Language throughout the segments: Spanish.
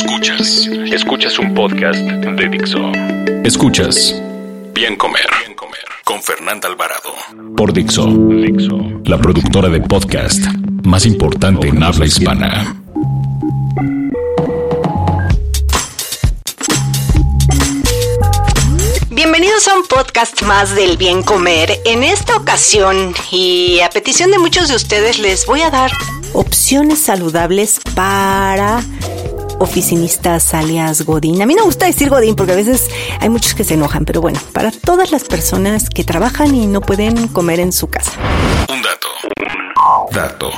Escuchas, escuchas un podcast de Dixo. Escuchas. Bien Comer, Bien Comer. Con Fernanda Alvarado. Por Dixo, Dixo, la productora de podcast más importante en habla hispana. Bienvenidos a un podcast más del bien comer. En esta ocasión y a petición de muchos de ustedes les voy a dar opciones saludables para oficinistas alias Godín. A mí no me gusta decir Godín porque a veces hay muchos que se enojan, pero bueno, para todas las personas que trabajan y no pueden comer en su casa. Un dato. Dato.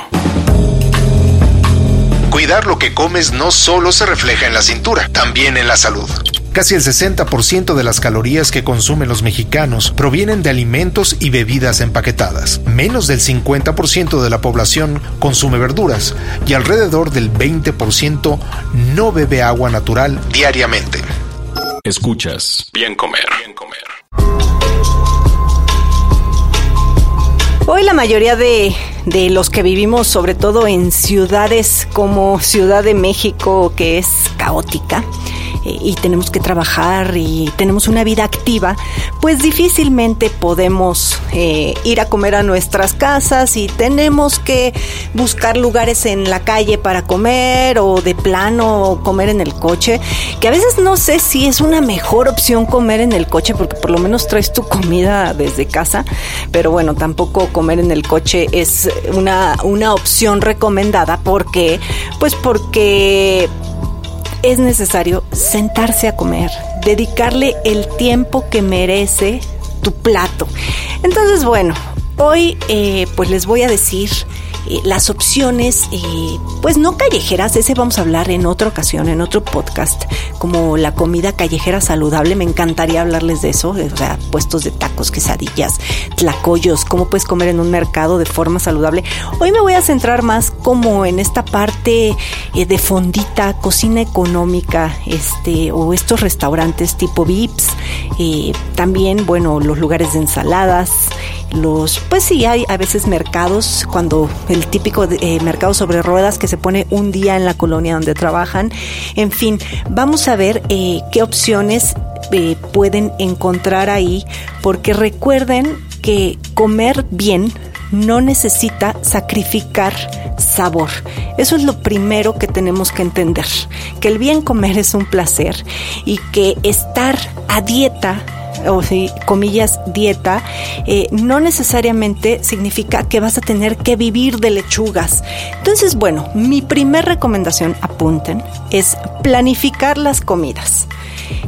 Cuidar lo que comes no solo se refleja en la cintura, también en la salud. Casi el 60% de las calorías que consumen los mexicanos provienen de alimentos y bebidas empaquetadas. Menos del 50% de la población consume verduras y alrededor del 20% no bebe agua natural diariamente. Escuchas Bien Comer, Bien Comer. Hoy la mayoría de, de, los que vivimos, sobre todo en ciudades como Ciudad de México, que es caótica, y tenemos que trabajar y tenemos una vida activa, pues difícilmente podemos eh, ir a comer a nuestras casas y tenemos que buscar lugares en la calle para comer o de plano comer en el coche, que a veces no sé si es una mejor opción comer en el coche porque por lo menos traes tu comida desde casa, pero bueno, tampoco comer en el coche es una, una opción recomendada. Porque, pues porque es necesario sentarse a comer, dedicarle el tiempo que merece tu plato. Entonces, bueno, hoy eh, pues les voy a decir eh, las opciones, eh, pues no callejeras, ese vamos a hablar en otra ocasión, en otro podcast, como la comida callejera saludable, me encantaría hablarles de eso, o sea, puestos de tacos, quesadillas, tlacoyos, cómo puedes comer en un mercado de forma saludable. Hoy me voy a centrar más como en esta parte eh, de fondita, cocina económica, este, o estos restaurantes tipo Vips, eh, también, bueno, los lugares de ensaladas, los, pues sí, hay a veces mercados, cuando el típico eh, mercado sobre ruedas que se pone un día en la colonia donde trabajan. En fin, vamos a ver eh, qué opciones eh, pueden encontrar ahí, porque recuerden que comer bien no necesita sacrificar sabor. Eso es lo primero que tenemos que entender, que el bien comer es un placer y que estar a dieta o si comillas dieta, eh, no necesariamente significa que vas a tener que vivir de lechugas. Entonces, bueno, mi primer recomendación, apunten, es planificar las comidas.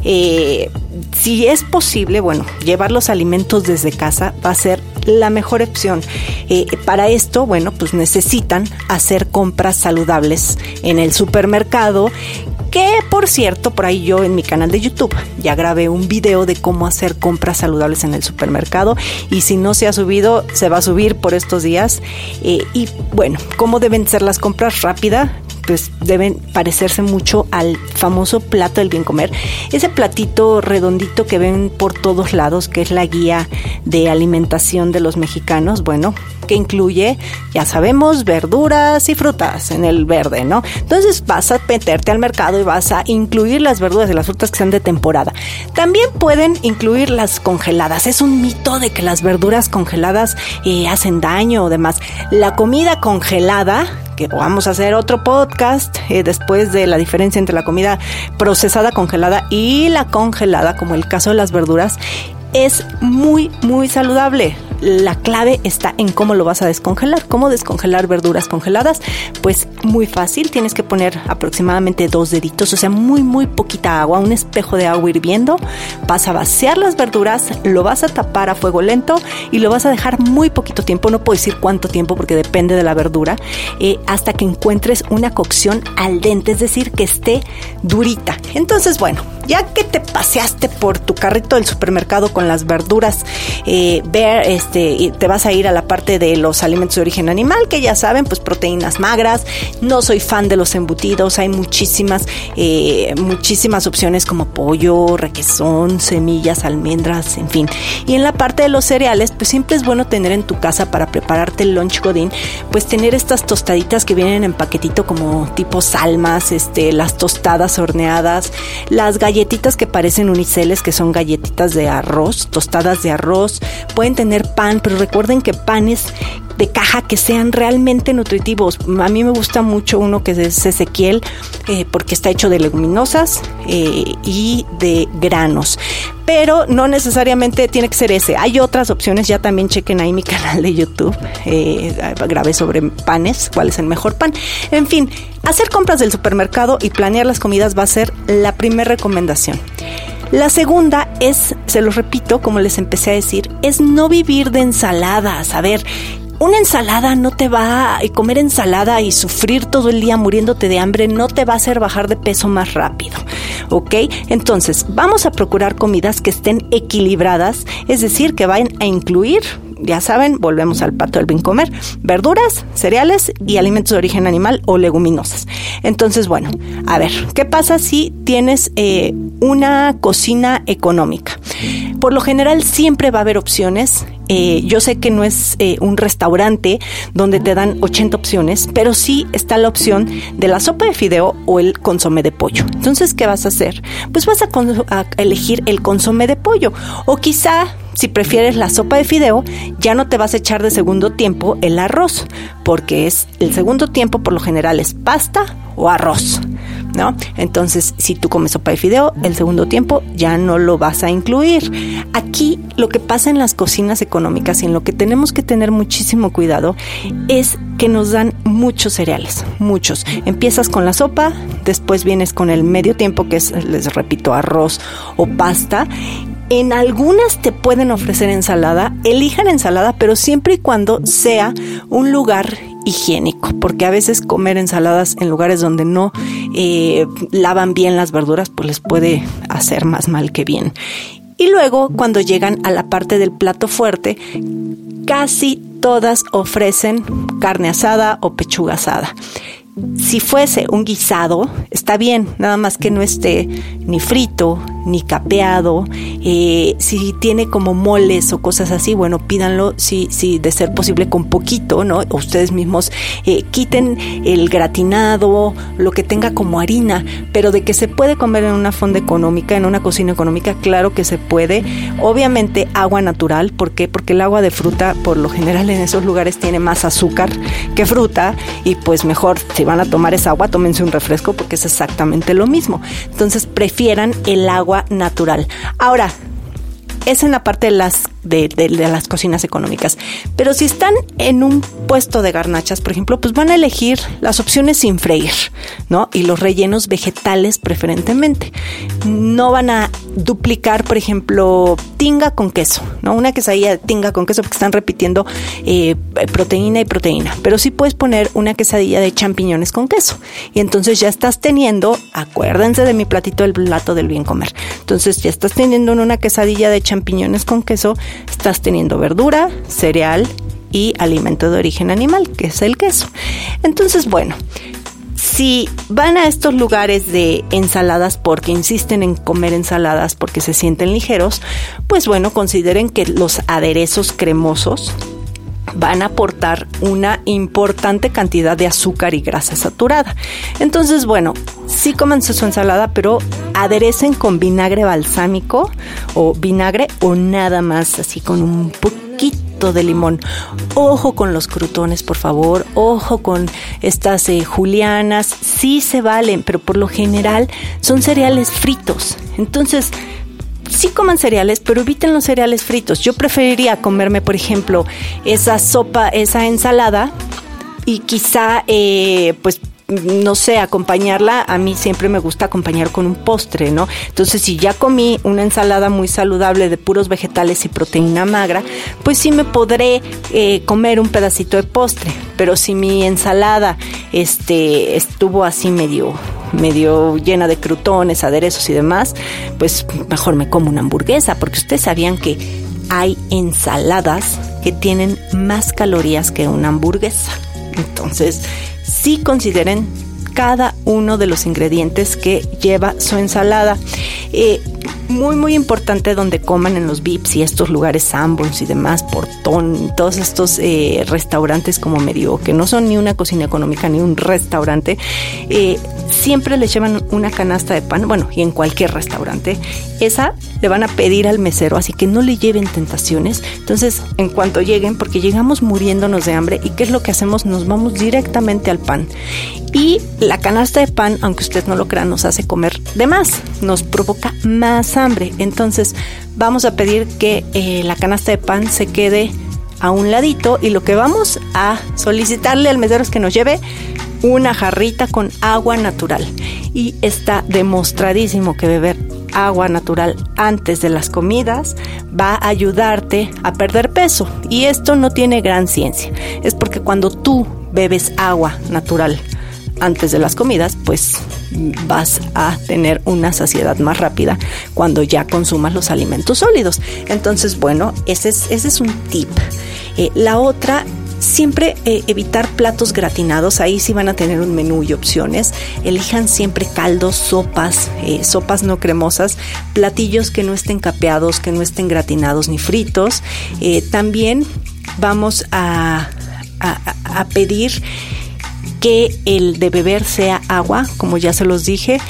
Eh, si es posible, bueno, llevar los alimentos desde casa va a ser la mejor opción. Eh, para esto, bueno, pues necesitan hacer compras saludables en el supermercado que por cierto, por ahí yo en mi canal de YouTube ya grabé un video de cómo hacer compras saludables en el supermercado y si no se ha subido, se va a subir por estos días. Eh, y bueno, cómo deben ser las compras rápida, pues deben parecerse mucho al famoso plato del bien comer. Ese platito redondito que ven por todos lados, que es la guía de alimentación de los mexicanos, bueno, que incluye, ya sabemos, verduras y frutas en el verde, ¿no? Entonces vas a meterte al mercado y vas a incluir las verduras y las frutas que sean de temporada. También pueden incluir las congeladas. Es un mito de que las verduras congeladas eh, hacen daño o demás. La comida congelada que vamos a hacer otro podcast eh, después de la diferencia entre la comida procesada congelada y la congelada, como el caso de las verduras, es muy, muy saludable. La clave está en cómo lo vas a descongelar. ¿Cómo descongelar verduras congeladas? Pues muy fácil, tienes que poner aproximadamente dos deditos, o sea, muy, muy poquita agua, un espejo de agua hirviendo. Vas a vaciar las verduras, lo vas a tapar a fuego lento y lo vas a dejar muy poquito tiempo, no puedo decir cuánto tiempo porque depende de la verdura, eh, hasta que encuentres una cocción al dente, es decir, que esté durita. Entonces, bueno, ya que te paseaste por tu carrito del supermercado con las verduras, eh, ver, este, te vas a ir a la parte de los alimentos de origen animal, que ya saben, pues proteínas magras. No soy fan de los embutidos, hay muchísimas, eh, muchísimas opciones como pollo, requesón, semillas, almendras, en fin. Y en la parte de los cereales, pues siempre es bueno tener en tu casa para prepararte el lunch godín, pues tener estas tostaditas que vienen en paquetito como tipo salmas, este, las tostadas horneadas, las galletitas que parecen uniceles, que son galletitas de arroz, tostadas de arroz. Pueden tener pero recuerden que panes de caja que sean realmente nutritivos. A mí me gusta mucho uno que es Ezequiel eh, porque está hecho de leguminosas eh, y de granos. Pero no necesariamente tiene que ser ese. Hay otras opciones. Ya también chequen ahí mi canal de YouTube. Eh, grabé sobre panes, cuál es el mejor pan. En fin, hacer compras del supermercado y planear las comidas va a ser la primera recomendación. La segunda es, se los repito, como les empecé a decir, es no vivir de ensaladas. A ver, una ensalada no te va a comer ensalada y sufrir todo el día muriéndote de hambre no te va a hacer bajar de peso más rápido. ¿Ok? Entonces, vamos a procurar comidas que estén equilibradas, es decir, que vayan a incluir ya saben, volvemos al pato del bien comer, verduras, cereales y alimentos de origen animal o leguminosas. Entonces, bueno, a ver, ¿qué pasa si tienes eh, una cocina económica? Por lo general siempre va a haber opciones. Eh, yo sé que no es eh, un restaurante donde te dan 80 opciones, pero sí está la opción de la sopa de fideo o el consomé de pollo. Entonces, ¿qué vas a hacer? Pues vas a, a elegir el consomé de pollo o quizá si prefieres la sopa de fideo, ya no te vas a echar de segundo tiempo el arroz, porque es el segundo tiempo por lo general es pasta o arroz. ¿No? Entonces, si tú comes sopa de fideo, el segundo tiempo ya no lo vas a incluir. Aquí lo que pasa en las cocinas económicas y en lo que tenemos que tener muchísimo cuidado es que nos dan muchos cereales, muchos. Empiezas con la sopa, después vienes con el medio tiempo, que es, les repito, arroz o pasta, en algunas te pueden ofrecer ensalada, elijan ensalada, pero siempre y cuando sea un lugar higiénico, porque a veces comer ensaladas en lugares donde no eh, lavan bien las verduras, pues les puede hacer más mal que bien. Y luego, cuando llegan a la parte del plato fuerte, casi todas ofrecen carne asada o pechuga asada si fuese un guisado, está bien, nada más que no esté ni frito, ni capeado. Eh, si tiene como moles o cosas así, bueno, pídanlo, si, si de ser posible, con poquito, ¿no? Ustedes mismos eh, quiten el gratinado, lo que tenga como harina, pero de que se puede comer en una fonda económica, en una cocina económica, claro que se puede. Obviamente agua natural, ¿por qué? Porque el agua de fruta, por lo general en esos lugares, tiene más azúcar que fruta y pues mejor van a tomar esa agua, tómense un refresco porque es exactamente lo mismo. Entonces prefieran el agua natural. Ahora, es en la parte de las de, las cocinas económicas. Pero si están en un puesto de garnachas, por ejemplo, pues van a elegir las opciones sin freír, ¿no? Y los rellenos vegetales preferentemente. No van a duplicar, por ejemplo, tinga con queso, ¿no? Una quesadilla de tinga con queso porque están repitiendo eh, proteína y proteína. Pero sí puedes poner una quesadilla de champiñones con queso. Y entonces ya estás teniendo, acuérdense de mi platito, el plato del bien comer. Entonces ya estás teniendo una quesadilla de champiñones con queso estás teniendo verdura, cereal y alimento de origen animal, que es el queso. Entonces, bueno, si van a estos lugares de ensaladas porque insisten en comer ensaladas porque se sienten ligeros, pues bueno, consideren que los aderezos cremosos van a aportar una importante cantidad de azúcar y grasa saturada. Entonces, bueno, sí coman su ensalada, pero aderecen con vinagre balsámico o vinagre o nada más, así con un poquito de limón. Ojo con los crutones, por favor. Ojo con estas eh, julianas. Sí se valen, pero por lo general son cereales fritos. Entonces, sí coman cereales, pero eviten los cereales fritos. Yo preferiría comerme, por ejemplo, esa sopa, esa ensalada y quizá, eh, pues no sé, acompañarla, a mí siempre me gusta acompañar con un postre, ¿no? Entonces, si ya comí una ensalada muy saludable de puros vegetales y proteína magra, pues sí me podré eh, comer un pedacito de postre. Pero si mi ensalada este, estuvo así medio, medio llena de crutones, aderezos y demás, pues mejor me como una hamburguesa, porque ustedes sabían que hay ensaladas que tienen más calorías que una hamburguesa. Entonces, sí consideren cada uno de los ingredientes que lleva su ensalada. Eh, muy muy importante donde coman en los VIPs y estos lugares Sanborns y demás, Portón, todos estos eh, restaurantes como medio que no son ni una cocina económica ni un restaurante, eh, siempre le llevan una canasta de pan, bueno, y en cualquier restaurante, esa le van a pedir al mesero, así que no le lleven tentaciones. Entonces, en cuanto lleguen, porque llegamos muriéndonos de hambre, ¿y qué es lo que hacemos? Nos vamos directamente al pan. Y la canasta de pan, aunque usted no lo crea, nos hace comer de más, nos provoca más hambre. Entonces, vamos a pedir que eh, la canasta de pan se quede a un ladito y lo que vamos a solicitarle al mesero es que nos lleve una jarrita con agua natural. Y está demostradísimo que beber agua natural antes de las comidas va a ayudarte a perder peso. Y esto no tiene gran ciencia. Es porque cuando tú bebes agua natural antes de las comidas, pues vas a tener una saciedad más rápida cuando ya consumas los alimentos sólidos. Entonces, bueno, ese es, ese es un tip. Eh, la otra Siempre eh, evitar platos gratinados, ahí sí van a tener un menú y opciones. Elijan siempre caldos, sopas, eh, sopas no cremosas, platillos que no estén capeados, que no estén gratinados ni fritos. también vamos a, a pedir que el de beber sea agua, como ya se los dije.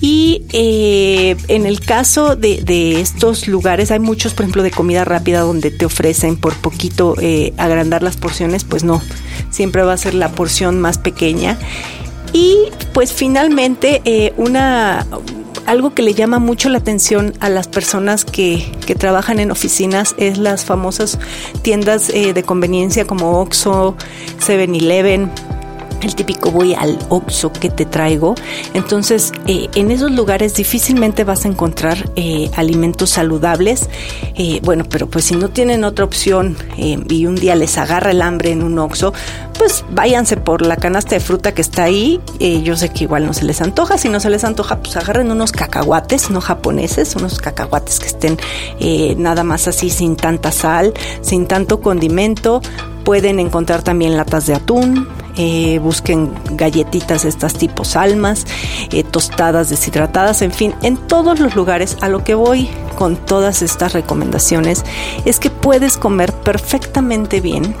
Y eh, en el caso de, estos lugares, hay muchos, por ejemplo, de comida rápida donde te ofrecen por poquito eh, agrandar las porciones, pues no, siempre va a ser la porción más pequeña. Y pues finalmente, eh, una algo que le llama mucho la atención a las personas que, que trabajan en oficinas es las famosas tiendas de conveniencia como Oxxo, 7-Eleven el típico voy al Oxxo que te traigo. Entonces, eh, en esos lugares difícilmente vas a encontrar eh, alimentos saludables. Eh, bueno, pero pues si no tienen otra opción y un día les agarra el hambre en un Oxxo, pues váyanse por la canasta de fruta que está ahí. yo sé que igual no se les antoja. Si no se les antoja, pues agarren unos cacahuates, no japoneses, unos cacahuates que estén nada más así sin tanta sal, sin tanto condimento. Pueden encontrar también latas de atún, eh, busquen galletitas estas tipos almas, eh, tostadas deshidratadas, en fin, en todos los lugares a lo que voy con todas estas recomendaciones es que puedes comer perfectamente bien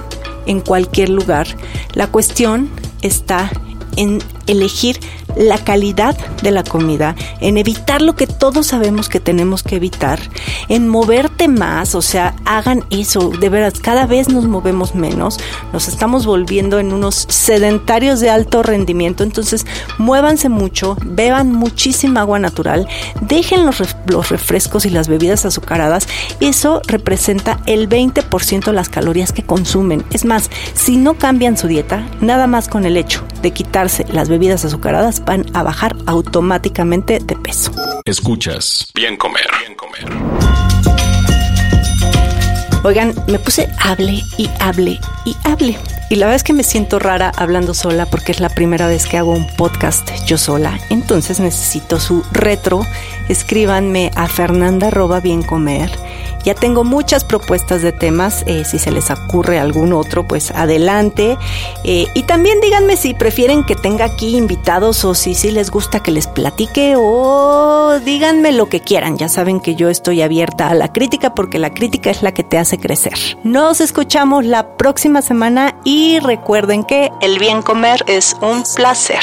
en cualquier lugar. La cuestión está en elegir la calidad de la comida, en evitar lo que todos sabemos que tenemos que evitar, en moverte más, o sea, hagan eso, de veras, cada vez nos movemos menos, nos estamos volviendo en unos sedentarios de alto rendimiento, entonces muévanse mucho, beban muchísima agua natural, dejen los, los refrescos y las bebidas azucaradas, eso representa el 20% de las calorías que consumen. Es más, si no cambian su dieta, nada más con el hecho de quitarse las bebidas azucaradas, van a bajar automáticamente de peso. Escuchas Bien Comer. Bien comer. Oigan, me puse hable y hable y hable. Y la verdad es que me siento rara hablando sola porque es la primera vez que hago un podcast yo sola. Entonces necesito su retro. Escríbanme a Fernanda Bien Comer ya tengo muchas propuestas de temas, eh, si se les ocurre algún otro, pues adelante. Eh, y también díganme si prefieren que tenga aquí invitados o si, si les gusta que les platique o díganme lo que quieran. Ya saben que yo estoy abierta a la crítica porque la crítica es la que te hace crecer. Nos escuchamos la próxima semana y recuerden que el bien comer es un placer.